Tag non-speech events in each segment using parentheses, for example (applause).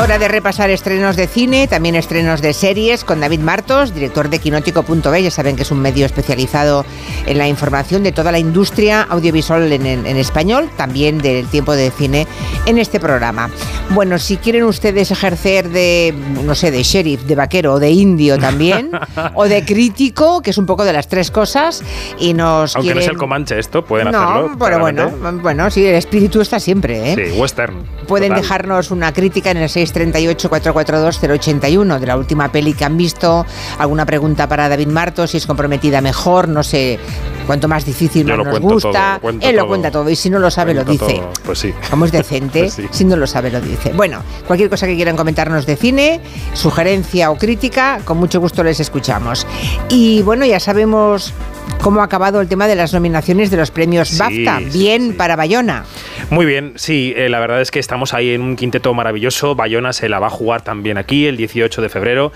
Hora de repasar estrenos de cine, también estrenos de series con David Martos, director de Quinótico.b. Ya saben que es un medio especializado en la información de toda la industria audiovisual en, en, español, también del tiempo de cine en este programa. Bueno, si quieren ustedes ejercer de, no sé, de sheriff, de vaquero o de indio también, (laughs) o de crítico, que es un poco de las tres cosas, y nos Aunque quieren... no es el Comanche esto, pueden no, hacerlo. pero bueno, bueno, sí, el espíritu está siempre, ¿eh? Sí, western. Pueden total. dejarnos una crítica en el 638-442-081 de la última peli que han visto, alguna pregunta para David Martos, si es comprometida mejor, no sé, cuanto más difícil más nos gusta. todo, Él lo todo. cuenta todo y si no lo sabe lo dice. todo. Pues sí. Como es decente, (laughs) Pues sí. si no lo sabe lo dice. Bueno, cualquier cosa que quieran comentarnos de cine, sugerencia o crítica, con mucho gusto les escuchamos. Y bueno, ya sabemos cómo ha acabado el tema de las nominaciones de los premios Sí, BAFTA. sí, Bien sí. para Bayona. Muy bien, sí, eh, la verdad es que estamos ahí en un quinteto maravilloso. Bayona se la va a jugar también aquí el 18 de febrero.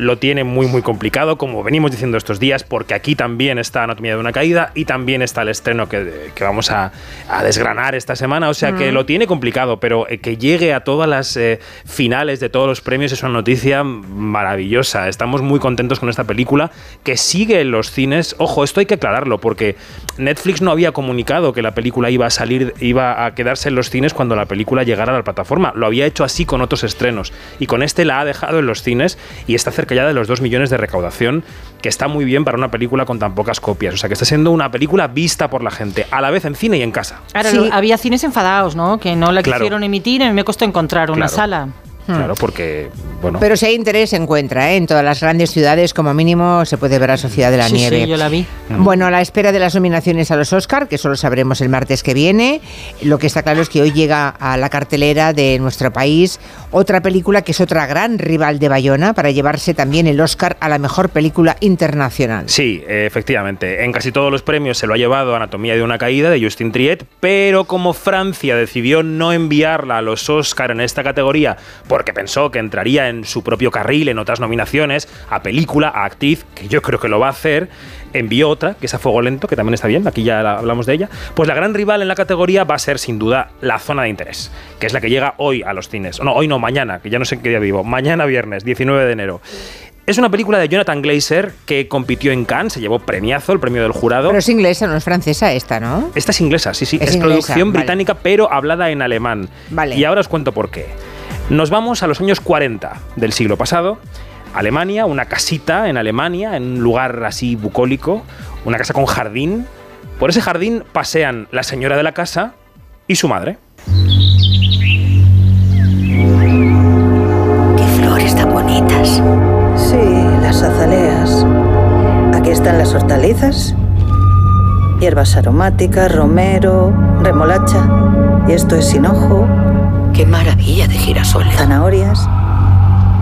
Lo tiene muy, muy complicado, como venimos diciendo estos días, porque aquí también está Anatomía de una Caída y también está el estreno que, que vamos a, a desgranar esta semana. O sea que lo tiene complicado, pero eh, que llegue a todas las eh, finales de todos los premios es una noticia maravillosa. Estamos muy contentos con esta película que sigue en los cines. Ojo, esto hay que aclararlo, porque Netflix no había comunicado que la película iba a salir, iba a quedarse en los cines cuando la película llegara a la plataforma. Lo había hecho así con otros estrenos. Y con este la ha dejado en los cines y está cerca ya de los 2 millones de recaudación, que está muy bien para una película con tan pocas copias. O sea que está siendo una película vista por la gente, a la vez en cine y en casa. Ahora, Sí. lo- había cines enfadados, ¿no? Que no la Claro. quisieron emitir y a mí me costó encontrar una Claro. sala. Claro, porque, bueno. Pero si hay interés se encuentra, ¿eh? en todas las grandes ciudades como mínimo se puede ver a Sociedad de la sí, Nieve. sí, yo la vi. Bueno, a la espera de las nominaciones a los Oscar, que solo sabremos el martes que viene, lo que está claro es que hoy llega a la cartelera de nuestro país otra película que es otra gran rival de Bayona para llevarse también el Oscar a la mejor película internacional. Sí, efectivamente. En casi todos los premios se lo ha llevado Anatomía de una caída de Justin Triet, pero como Francia decidió no enviarla a los Oscar en esta categoría porque pensó que entraría en su propio carril en otras nominaciones, a película, a actriz, que yo creo que lo va a hacer, envió otra, que es a Fuego Lento, que también está bien, aquí ya la- hablamos de ella, pues la gran rival en la categoría va a ser sin duda La Zona de Interés, que es la que llega hoy a los cines. No, hoy no, mañana, que ya no sé en qué día vivo. Mañana viernes, 19 de enero. Es una película de Jonathan Glazer que compitió en Cannes, se llevó premiazo, el premio del jurado. Pero es inglesa, no es francesa esta, ¿no? Esta es inglesa, sí, sí. Es Es, inglesa, producción vale. británica, pero hablada en alemán. Vale. Y ahora os cuento por qué. Nos vamos a los años 40 del siglo pasado. Alemania, una casita en Alemania, en un lugar así bucólico, una casa con jardín. Por ese jardín pasean la señora de la casa y su madre. Qué flores tan bonitas. Sí, las azaleas. Aquí están las hortalizas. Hierbas aromáticas, romero, remolacha. Y esto es hinojo, Qué maravilla de girasoles. zanahorias.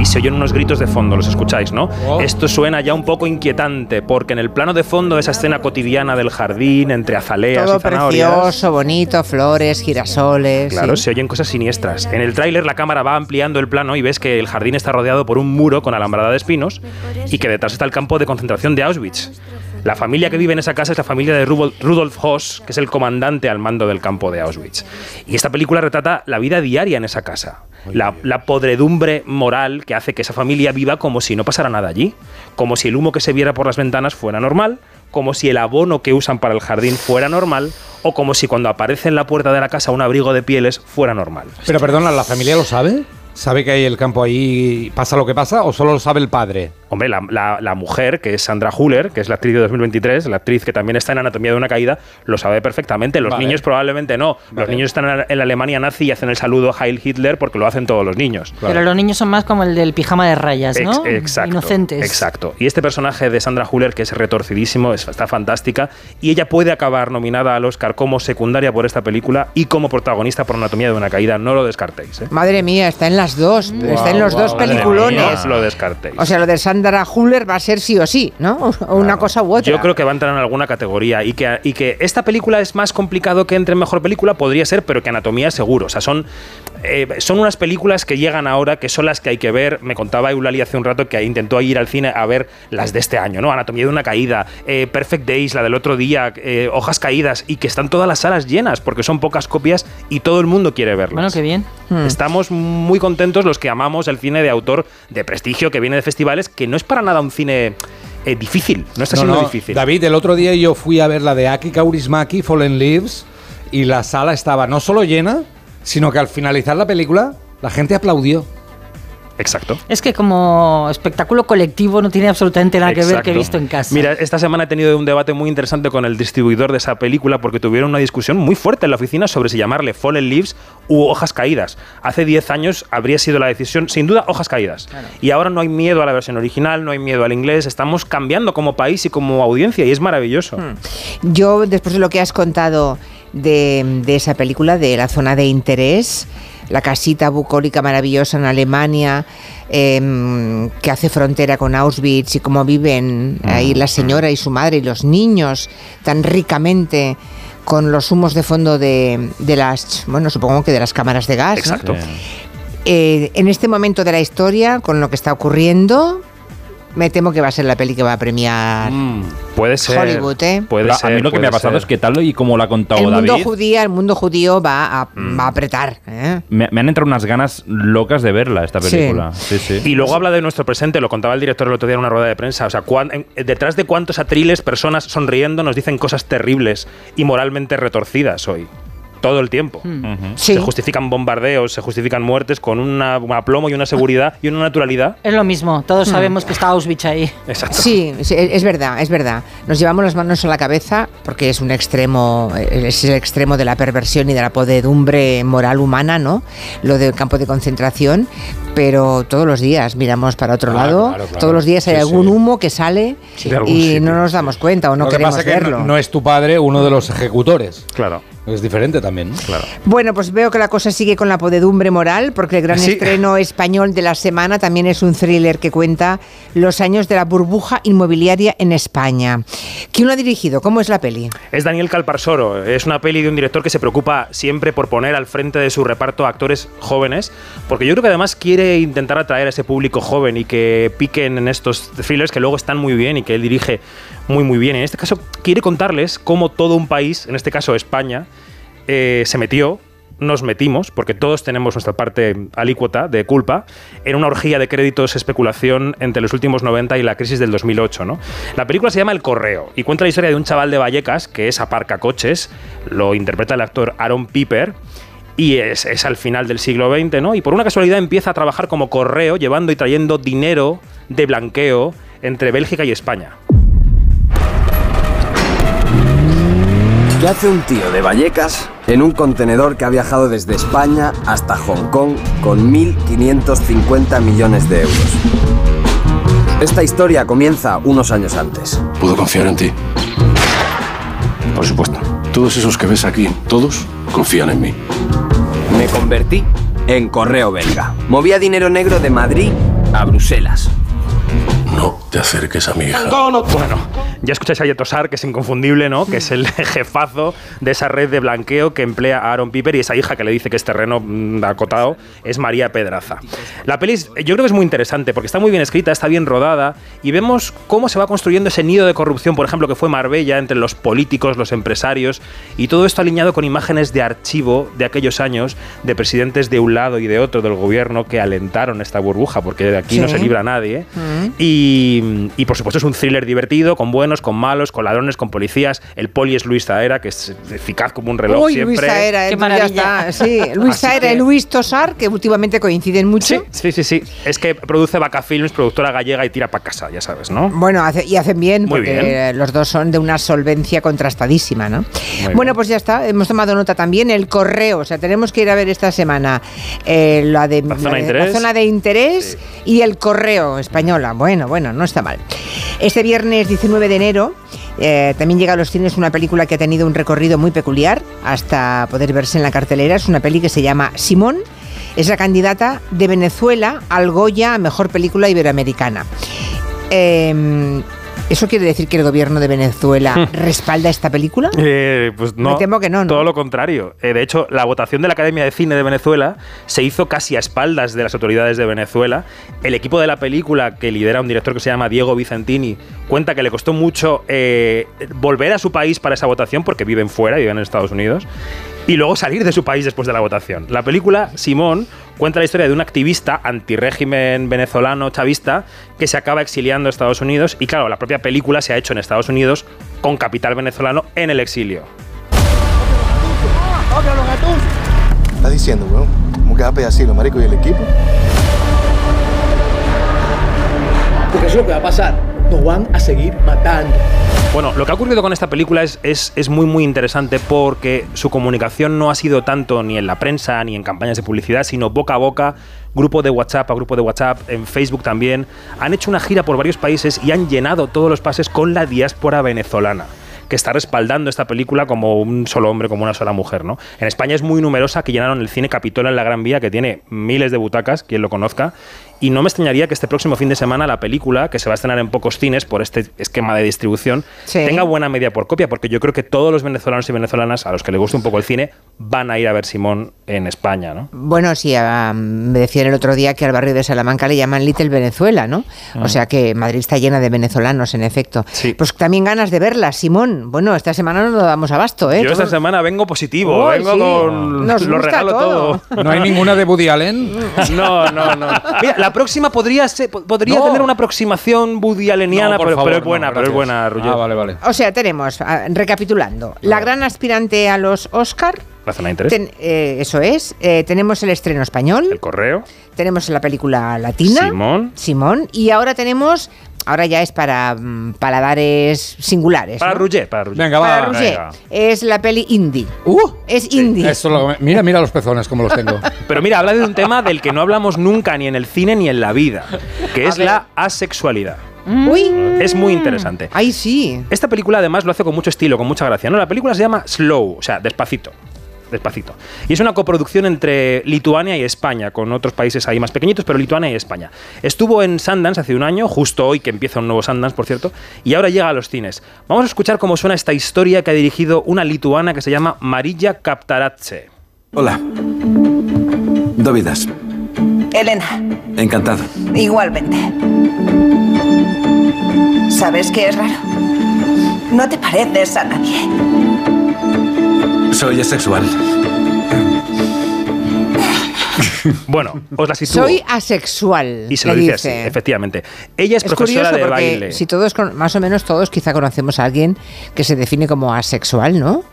y se oyen unos gritos de fondo, los escucháis, ¿no? Esto suena ya un poco inquietante, porque en el plano de fondo de esa escena cotidiana del jardín, entre azaleas Todo y zanahorias. precioso, bonito, flores, girasoles. Claro, sí. se oyen cosas siniestras. En el tráiler la cámara va ampliando el plano y ves que el jardín está rodeado por un muro con alambrada de espinos y que detrás está el campo de concentración de Auschwitz. La familia que vive en esa casa es la familia de Rudolf Hoss, que es el comandante al mando del campo de Auschwitz. Y esta película retrata la vida diaria en esa casa. La, la podredumbre moral que hace que esa familia viva como si no pasara nada allí. Como si el humo que se viera por las ventanas fuera normal, como si el abono que usan para el jardín fuera normal, o como si cuando aparece en la puerta de la casa un abrigo de pieles fuera normal. Pero perdona, ¿la familia lo sabe? ¿Sabe que hay el campo ahí pasa lo que pasa o solo lo sabe el padre? Hombre, la, la- la mujer, que es Sandra Huller, que es la actriz de 2023, la actriz que también está en Anatomía de una Caída, lo sabe perfectamente. Los Vale. niños probablemente no. Los niños están en la- Alemania nazi y hacen el saludo Heil Hitler porque lo hacen todos los niños. Pero los niños son más como el del pijama de rayas, ¿no? Ex- exacto. Inocentes. Exacto. Y este personaje de Sandra Huller, que es retorcidísimo, es- está fantástica, y ella puede acabar nominada al Oscar como secundaria por esta película y como protagonista por Anatomía de una Caída. No lo descartéis. ¿eh? Madre mía, está en las dos. está en los dos peliculones. No lo descartéis. O sea, lo de Sandra Sandra Huller va a ser sí o sí, ¿no? (laughs) O una cosa u otra. Yo creo que va a entrar en alguna categoría y que, y que esta película es más complicado que entre en mejor película, podría ser, pero que Anatomía seguro. O sea, son, eh, son unas películas que llegan ahora, que son las que hay que ver. Me contaba Eulalie hace un rato que intentó ir al cine a ver las de este año, ¿no? Anatomía de una caída, eh, Perfect Days, la del otro día, eh, Hojas Caídas, y que están todas las salas llenas porque son pocas copias y todo el mundo quiere verlas. Bueno, qué bien. Hmm. Estamos muy contentos los que amamos el cine de autor de prestigio que viene de festivales, que no es para nada un cine eh, difícil, no está No, siendo no, difícil. David, el otro día yo fui a ver la de Aki Kaurismaki, Fallen Leaves, y la sala estaba no solo llena, sino que al finalizar la película, la gente aplaudió. Exacto. Es que como espectáculo colectivo no tiene absolutamente nada que ver que he visto en casa. Mira, esta semana he tenido un debate muy interesante con el distribuidor de esa película porque tuvieron una discusión muy fuerte en la oficina sobre si llamarle Fallen Leaves u Hojas Caídas. Hace 10 años habría sido la decisión, sin duda, Hojas Caídas. Y ahora no hay miedo a la versión original, no hay miedo al inglés, estamos cambiando como país y como audiencia y es maravilloso. Yo, después de lo que has contado de, de esa película, de la zona de interés, la casita bucólica maravillosa en Alemania, em, que hace frontera con Auschwitz y cómo viven ahí la señora y su madre y los niños tan ricamente con los humos de fondo de, de las, bueno, supongo que de las cámaras de gas. ¿no? Exacto. Eh, en este momento de la historia, con lo que está ocurriendo, me temo que va a ser la peli que va a premiar Puede ser. Hollywood, ¿eh? Puede ser, a mí lo que me ha pasado ser. es que tal y como lo ha contado el mundo David, judío, el mundo judío va a, va a apretar. ¿eh? me, me han entrado unas ganas locas de verla, esta película. Sí, sí. Y luego habla de nuestro presente, lo contaba el director el otro día en una rueda de prensa. O sea, cuán- en- detrás de cuántos atriles personas sonriendo nos dicen cosas terribles y moralmente retorcidas hoy. Todo el tiempo. Ujú. Sí. Se justifican bombardeos, se justifican muertes con una- un aplomo y una seguridad y una naturalidad. Es lo mismo, todos sabemos que está Auschwitz ahí. Exacto. Sí, sí, es verdad, es verdad. Nos llevamos las manos a la cabeza porque es un extremo, es el extremo de la perversión y de la podedumbre moral humana, ¿no? Lo del campo de concentración, pero todos los días miramos para otro Claro, lado, claro, claro. todos los días hay Sí, algún sí. humo que sale y sitio. no nos damos cuenta o no lo que queremos pasa es que verlo. no, no es tu padre uno de los ejecutores. Claro. Es diferente también, ¿no? Claro. Bueno, pues veo que la cosa sigue con la podedumbre moral, porque el gran Sí. estreno español de la semana también es un thriller que cuenta los años de la burbuja inmobiliaria en España. ¿Quién lo ha dirigido? ¿Cómo es la peli? Es Daniel Calparsoro. Es una peli de un director que se preocupa siempre por poner al frente de su reparto a actores jóvenes, porque yo creo que además quiere intentar atraer a ese público joven y que piquen en estos thrillers que luego están muy bien y que él dirige muy muy bien. En este caso quiere contarles cómo todo un país, en este caso España, eh, se metió nos metimos, porque todos tenemos nuestra parte alícuota de culpa, en una orgía de créditos especulación entre los últimos 90 y la crisis del 2008. ¿no? La película se llama El Correo y cuenta la historia de un chaval de Vallecas que es aparcacoches, lo interpreta el actor Aaron Piper. Y es, es al final del siglo XX, ¿no? Y por una casualidad empieza a trabajar como correo, llevando y trayendo dinero de blanqueo entre Bélgica y España. ¿Qué hace un tío de Vallecas en un contenedor que ha viajado desde España hasta Hong Kong con 1.550 millones de euros? Esta historia comienza unos años antes. Puedo confiar en ti. Por supuesto. Todos esos que ves aquí, todos confían en mí. Me convertí en correo belga. Movía dinero negro de Madrid a Bruselas. No te acerques a mi hija. Bueno, ya escucháis a Yetosar, que es inconfundible, ¿no? Que es el (laughs) jefazo de esa red de blanqueo que emplea a Aaron Piper y esa hija que le dice que es terreno mm, acotado es María Pedraza. La peli yo creo que es muy interesante porque está muy bien escrita, está bien rodada y vemos cómo se va construyendo ese nido de corrupción, por ejemplo, que fue Marbella entre los políticos, los empresarios y todo esto alineado con imágenes de archivo de aquellos años de presidentes de un lado y de otro del gobierno que alentaron esta burbuja porque de aquí no Sí. se libra nadie. Y, y, por supuesto es un thriller divertido, con buenos, con malos, con ladrones, con policías. El poli es Luis Zaera, que es eficaz como un reloj Uy, siempre. Luis Saera, Qué maravilla. está. Sí, Luis Así Saera y Luis Tosar, que últimamente coinciden mucho. Sí, sí, sí, sí. Es que produce Vaca Films, productora gallega y tira para casa, ya sabes, ¿no? Bueno, hace- y hacen bien, Muy porque bien. los dos son de una solvencia contrastadísima, ¿no? Bueno, pues ya está, hemos tomado nota también. El correo, o sea, tenemos que ir a ver esta semana eh, la de La zona de de- interés. zona de interés y el correo española. Bueno, bueno, no está mal. Este viernes 19 de enero eh, también llega a los cines una película que ha tenido un recorrido muy peculiar hasta poder verse en la cartelera. Es una peli que se llama Simón. Es la candidata de Venezuela al Goya a Mejor Película Iberoamericana. Eh, ¿Eso quiere decir que el gobierno de Venezuela respalda esta película? Eh, pues no, Me temo que no, ¿no? Todo lo contrario. Eh, de hecho, la votación de la Academia de Cine de Venezuela se hizo casi a espaldas de las autoridades de Venezuela. El equipo de la película, que lidera un director que se llama Diego Vicentini, cuenta que le costó mucho eh, volver a su país para esa votación porque viven fuera, viven en Estados Unidos, y luego salir de su país después de la votación. La película, Simón, cuenta la historia de un activista antirégimen venezolano chavista que se acaba exiliando a Estados Unidos y claro, la propia película se ha hecho en Estados Unidos con capital venezolano en el exilio. estás diciendo, weón? ¿Cómo que va a pedir así los maricos y el equipo? Porque eso es lo que va a pasar. Nos van a seguir matando. Bueno, lo que ha ocurrido con esta película es, es, es muy muy interesante porque su comunicación no ha sido tanto ni en la prensa ni en campañas de publicidad, sino boca a boca, grupo de WhatsApp a grupo de WhatsApp, en Facebook también. Han hecho una gira por varios países y han llenado todos los pases con la diáspora venezolana que está respaldando esta película como un solo hombre, como una sola mujer, ¿no? En España es muy numerosa, que llenaron el cine Capitola en la Gran Vía, que tiene miles de butacas, quien lo conozca, y no me extrañaría que este próximo fin de semana la película, que se va a estrenar en pocos cines por este esquema de distribución, Sí. tenga buena media por copia, porque yo creo que todos los venezolanos y venezolanas, a los que les guste un poco el cine, van a ir a ver Simón en España, ¿no? Bueno, sí, ah, me decían el otro día que al barrio de Salamanca le llaman Little Venezuela, ¿no? O Ah. sea que Madrid está llena de venezolanos, en efecto. Pues también ganas de verla, Simón. Bueno, esta semana no nos damos abasto, ¿eh? Yo esta semana vengo positivo, Uy, vengo sí. con... Nos lo regalo todo. todo. ¿No hay ninguna de Woody Allen? (laughs) No, no, no. Mira, la próxima podría ser, po- podría No. tener una aproximación Woody Alleniana, No, por pero, favor, pero es no, buena, pero es buena, Roger. Ah, vale, vale. O sea, tenemos, ah, recapitulando, la gran aspirante a los Oscar. La zona de interés. ten- eh, eso es. eh, tenemos el estreno español. El correo. Tenemos la película latina. Simón. Simón. Y ahora tenemos. Ahora ya es para mm, paladares singulares. Para ¿no? Para Roger. Venga, Para va. Venga. Es la peli indie. Uh, es indie. Eso lo- mira, mira los pezones como los tengo. (laughs) Pero mira, habla de un tema del que no hablamos nunca ni en el cine ni en la vida, que es la asexualidad. Uy. Es muy interesante. Ay, sí. Esta película además lo hace con mucho estilo, con mucha gracia. ¿no? La película se llama Slow, o sea, despacito. Despacito. Y es una coproducción entre Lituania y España, con otros países ahí más pequeñitos, pero Lituania y España. Estuvo en Sundance hace un año, justo hoy que empieza un nuevo Sundance, por cierto, y ahora llega a los cines. Vamos a escuchar cómo suena esta historia que ha dirigido una lituana que se llama Marilla Kaptaratse. Hola. Dovidas. Elena, Encantado. igualmente. ¿Sabes qué es raro? No te pareces a nadie. Soy asexual. (laughs) Bueno, os la sitúo. Soy asexual. y se lo dice, dice. así, efectivamente. Ella es, Es profesora curioso de porque baile. si todos, más o menos todos, quizá conocemos a alguien que se define como asexual, ¿no?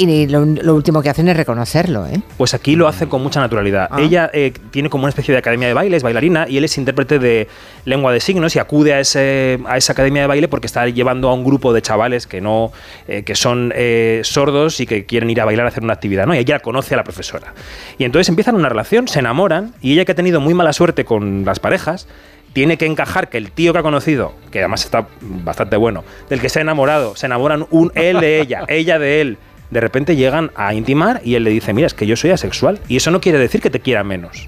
Y lo, lo último que hacen es reconocerlo, ¿eh? Pues aquí lo hace con mucha naturalidad. Ah. Ella eh, tiene como una especie de academia de baile, es bailarina, y él es intérprete de lengua de signos y acude a, ese, a esa academia de baile porque está llevando a un grupo de chavales que no eh, que son eh, sordos y que quieren ir a bailar a hacer una actividad, ¿no? Y ella conoce a la profesora. Y entonces empiezan una relación, se enamoran, y ella que ha tenido muy mala suerte con las parejas, tiene que encajar que el tío que ha conocido, que además está bastante bueno, del que se ha enamorado, se enamoran un él de ella, ella de él. De repente llegan a intimar y él le dice, mira, es que yo soy asexual. Y eso no quiere decir que te quiera menos,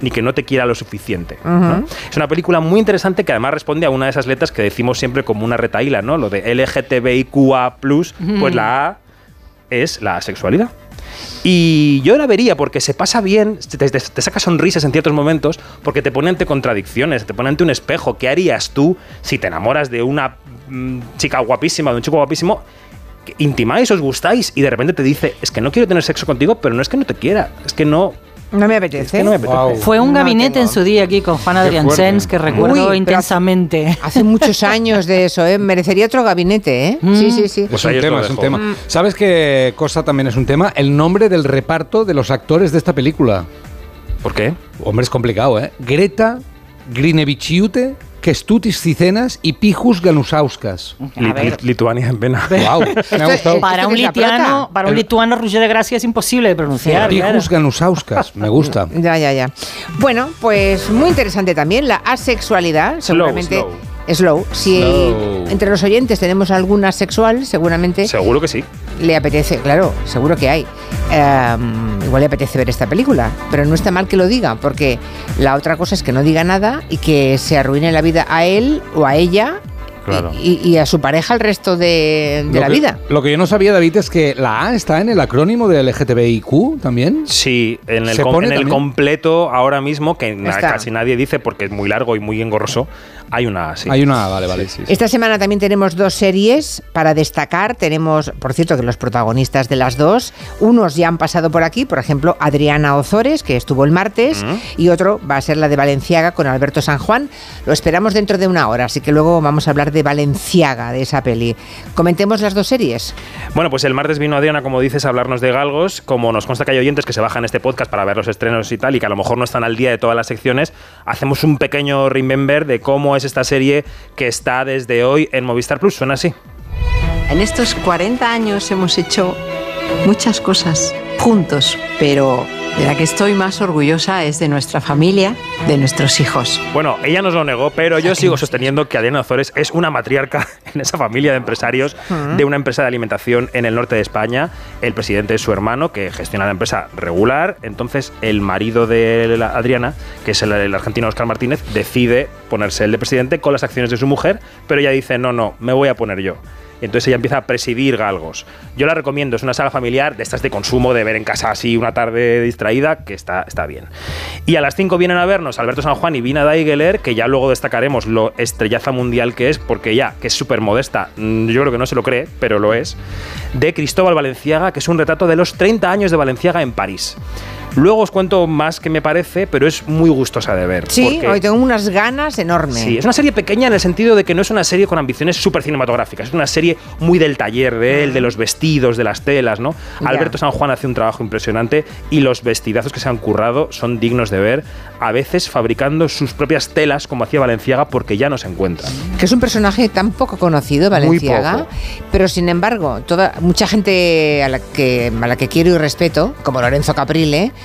ni que no te quiera lo suficiente. Es una película muy interesante que además responde a una de esas letras que decimos siempre como una retaíla, ¿no? Lo de LGTBIQA, pues la A es la sexualidad. Y yo la vería porque se pasa bien, te, te- te saca sonrisas en ciertos momentos, porque te pone ante contradicciones, te pone ante un espejo. ¿Qué harías tú si te enamoras de una mm, chica guapísima, de un chico guapísimo? Intimáis, os gustáis y de repente te dice, es que no quiero tener sexo contigo, pero no es que no te quiera, es que no, No me apetece. que no me apetece. Fue un No gabinete tengo. en su día aquí con Juan Adrián. Sens que recuerdo intensamente. (laughs) Hace muchos años de eso, ¿eh? Merecería otro gabinete, ¿eh? Sí, sí, sí. Pues Es un tema, es un tema. ¿Sabes qué cosa también es un tema? El nombre del reparto de los actores de esta película. ¿Por qué? Hombre, es complicado, ¿eh? Greta Grinevičiūtė, Kestutis Cicenas y Pijus Ganusauskas. Li- ver. li- Lituania en pena. Wow, (laughs) me ha gustado. Para ¿Esto un plata? para un El- lituano Roger de Gracia es imposible de pronunciar. claro. Pijus Ganusauskas, me gusta. (laughs) Ya, ya, ya. Bueno, pues muy interesante también la asexualidad. seguramente. Slow. Si Slow. entre los oyentes tenemos alguna sexual, seguramente Seguro que sí. le apetece, claro, seguro que hay. Em, igual le apetece ver esta película, pero no está mal que lo diga, porque la otra cosa es que no diga nada y que se arruine la vida a él o a ella Claro. y, y a su pareja el resto de, la que- vida. Lo que yo no sabía, David, es que la A está en el acrónimo del LGTBIQ también. Sí, en el, completo ahora mismo, que na- casi nadie dice porque es muy largo y muy engorroso, hay una sí. Hay una vale, vale. Esta semana también tenemos dos series para destacar. Tenemos, por cierto, que los protagonistas de las dos, unos ya han pasado por aquí, por ejemplo, Adriana Ozores, que estuvo el martes, y otro va a ser la de Valenciaga con Alberto San Juan. Lo esperamos dentro de una hora, así que luego vamos a hablar de Valenciaga, de esa peli. Comentemos las dos series. Bueno, pues el martes vino Adriana, como dices, a hablarnos de Galgos. Como nos consta que hay oyentes que se bajan este podcast para ver los estrenos y tal, y que a lo mejor no están al día de todas las secciones, hacemos un pequeño remember de cómo es esta serie que está desde hoy en Movistar Plus. Suena así. En estos 40 años hemos hecho muchas cosas juntos, pero de la que estoy más orgullosa es de nuestra familia, de nuestros hijos. Bueno, ella nos lo negó, pero yo sigo sosteniendo que Adriana Ozores es una matriarca (laughs) en esa familia de empresarios Ujú. de una empresa de alimentación en el norte de España. El presidente es su hermano, que gestiona la empresa regular. Entonces, el marido de la- Adriana, que es el, el argentino Oscar Martínez, decide ponerse el de presidente con las acciones de su mujer, pero ella dice, no, no, me voy a poner yo. Entonces ella empieza a presidir Galgos. Yo la recomiendo, es una saga familiar de estas de consumo, de ver en casa así una tarde distraída, que está, está bien. Y a las 5 vienen a vernos Alberto San Juan y Vina Daigeler, que ya luego destacaremos lo estrellaza mundial que es, porque ya, que es súper modesta, mm, yo creo que no se lo cree, pero lo es, de Cristóbal Valenciaga, que es un retrato de los 30 años de Valenciaga en París. Luego os cuento más que me parece, pero es muy gustosa de ver. Sí, hoy tengo unas ganas enormes. Sí, es una serie pequeña en el sentido de que no es una serie con ambiciones súper cinematográficas, es una serie muy del taller de él, de los vestidos, de las telas, ¿no? Alberto San Juan hace un trabajo impresionante y los vestidazos que se han currado son dignos de ver, a veces fabricando sus propias telas como hacía Valenciaga porque ya no se encuentran. que es un personaje tan poco conocido, Valenciaga, poco. pero sin embargo, toda mucha gente a la que a la que quiero y respeto, como Lorenzo Caprile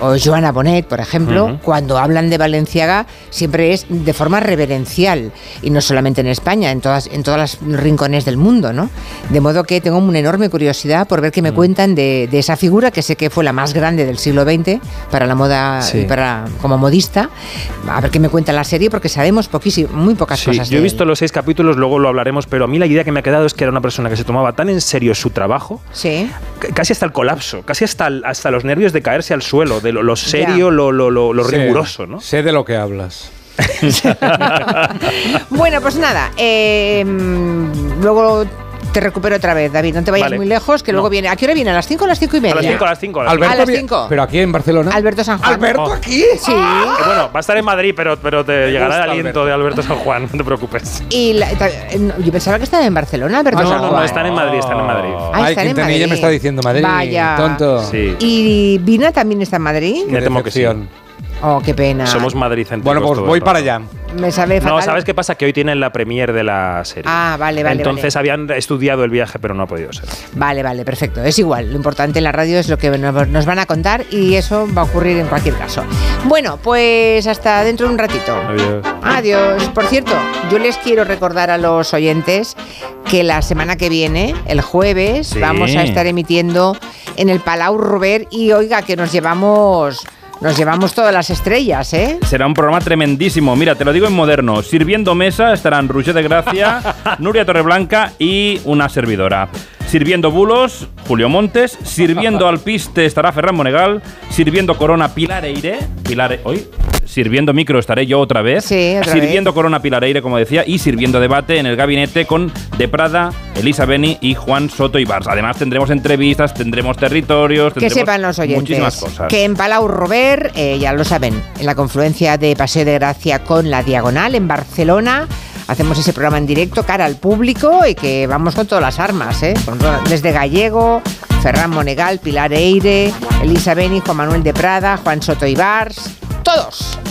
o Joana Bonet, por ejemplo, cuando hablan de Valenciaga siempre es de forma reverencial y no solamente en España, en todas en todos los rincones del mundo, ¿no? De modo que tengo una enorme curiosidad por ver qué Mm. me cuentan de, de esa figura que sé que fue la más grande del siglo XX para la moda Sí. y para como modista. A ver qué me cuenta la serie porque sabemos poquísimo, muy pocas Sí, cosas. yo he visto los seis capítulos, luego lo hablaremos, pero a mí la idea que me ha quedado es que era una persona que se tomaba tan en serio su trabajo, Sí. casi hasta el colapso, casi hasta, el- hasta los nervios de caerse al suelo, de lo, lo serio, lo, lo, lo, lo Sé- riguroso, ¿no? Sé de lo que hablas. (laughs) Bueno, pues nada, eh, luego te recupero otra vez, David. No te vayas Vale. muy lejos, que luego viene. ¿A qué hora viene? ¿A las 5 o a las 5 y media? A las 5, a las 5. Alberto a las vi- 5. Pero aquí en Barcelona. Alberto San Juan. ¿Alberto aquí? Sí. Eh, Bueno, va a estar en Madrid, pero, pero te llegará el aliento Alberto. de Alberto San Juan, no te preocupes. Y la- ta- eh, no, yo pensaba que estaba en Barcelona, Alberto No, San no, no, Juan. están en Madrid, están en Madrid. Ah, Ay, están en Quintanilla Madrid. me está diciendo Madrid. Vaya. Tonto. Sí. ¿Y Vina también está en Madrid? Me temo que sí. Decepción. Oh, qué pena. Somos madricéntricos Bueno, pues voy para allá. Me sabe fatal. No, ¿sabes qué pasa? Que hoy tienen la premier de la serie. Ah, vale, vale, Entonces habían estudiado el viaje, pero no ha podido ser. Vale, vale, perfecto. Es igual. Lo importante en la radio es lo que nos nos van a contar y eso va a ocurrir en cualquier caso. Bueno, pues hasta dentro de un ratito. Adiós. Adiós. Por cierto, yo les quiero recordar a los oyentes que la semana que viene, el jueves, Sí. vamos a estar emitiendo en el Palau Robert y oiga que nos llevamos nos llevamos todas las estrellas, ¿eh? Será un programa tremendísimo. Mira, te lo digo en moderno. Sirviendo mesa estarán Roger de Gracia, (laughs) Nuria Torreblanca y una servidora. Sirviendo bulos, Julio Montes. Sirviendo (laughs) alpiste estará Ferran Monegal. Sirviendo corona Pilareire. Pilar, hoy. Sirviendo micro estaré yo otra vez. Sí, otra sirviendo corona Pilareire, como decía. Y sirviendo debate en el gabinete con De Prada, Elisa Beni y Juan Soto Ibars. Además tendremos entrevistas, tendremos territorios. Que tendremos sepan los oyentes Muchísimas cosas. que en Palau Robert, eh, ya lo saben, en la confluencia de Paseo de Gracia con la Diagonal en Barcelona, hacemos ese programa en directo cara al público y que vamos con todas las armas, ¿eh? Desde Gallego, Ferran Monegal, Pilar Eire, Elisa Beni, Juan Manuel de Prada, Juan Soto Ibars, todos.